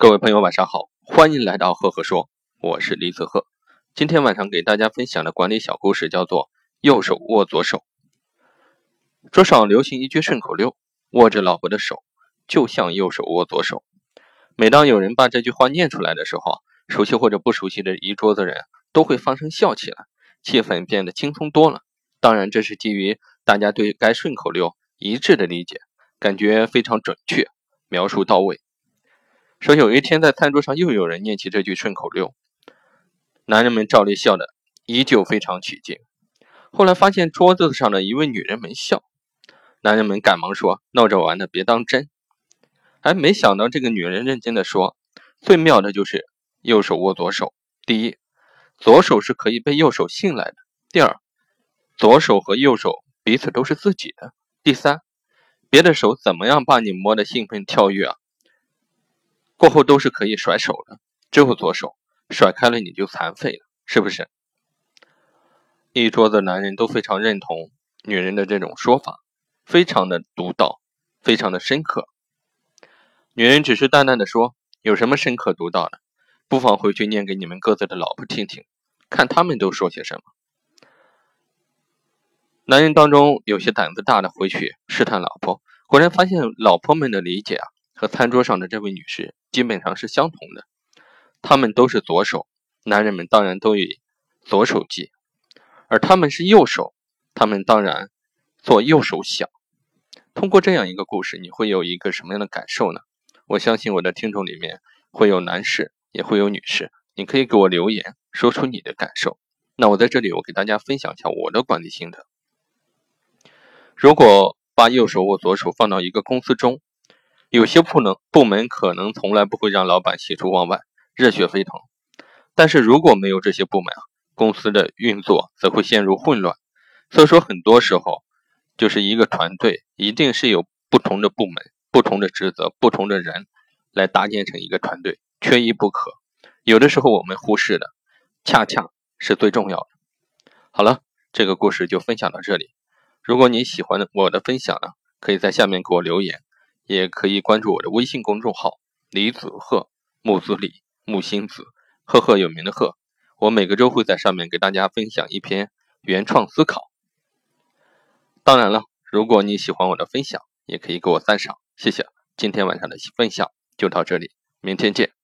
各位朋友，晚上好，欢迎来到赫赫说，我是李子赫。今天晚上给大家分享的管理小故事叫做“右手握左手”。桌上流行一句顺口溜：“握着老婆的手，就像右手握左手。”每当有人把这句话念出来的时候，熟悉或者不熟悉的一桌子人都会放声笑起来，气氛变得轻松多了。当然，这是基于大家对该顺口溜一致的理解，感觉非常准确，描述到位。说有一天在餐桌上又有人念起这句顺口溜，男人们照例笑的依旧非常起劲。后来发现桌子上的一位女人没笑，男人们赶忙说：“闹着玩的，别当真。”哎，没想到这个女人认真的说：“最妙的就是右手握左手。第一，左手是可以被右手信赖的；第二，左手和右手彼此都是自己的；第三，别的手怎么样把你摸得兴奋跳跃啊？”过后都是可以甩手的，只有左手甩开了你就残废了，是不是？一桌子男人都非常认同女人的这种说法，非常的独到，非常的深刻。女人只是淡淡的说：“有什么深刻独到的？不妨回去念给你们各自的老婆听听，看他们都说些什么。”男人当中有些胆子大的回去试探老婆，果然发现老婆们的理解啊。和餐桌上的这位女士基本上是相同的，他们都是左手，男人们当然都以左手记，而他们是右手，他们当然做右手想。通过这样一个故事，你会有一个什么样的感受呢？我相信我的听众里面会有男士，也会有女士，你可以给我留言，说出你的感受。那我在这里，我给大家分享一下我的管理心得。如果把右手握左手放到一个公司中，有些部能部门可能从来不会让老板喜出望外、热血沸腾，但是如果没有这些部门啊，公司的运作则会陷入混乱。所以说，很多时候就是一个团队一定是有不同的部门、不同的职责、不同的人来搭建成一个团队，缺一不可。有的时候我们忽视的，恰恰是最重要的。好了，这个故事就分享到这里。如果你喜欢我的分享呢，可以在下面给我留言。也可以关注我的微信公众号“李子鹤木子李木星子赫赫有名的鹤”，我每个周会在上面给大家分享一篇原创思考。当然了，如果你喜欢我的分享，也可以给我赞赏，谢谢。今天晚上的分享就到这里，明天见。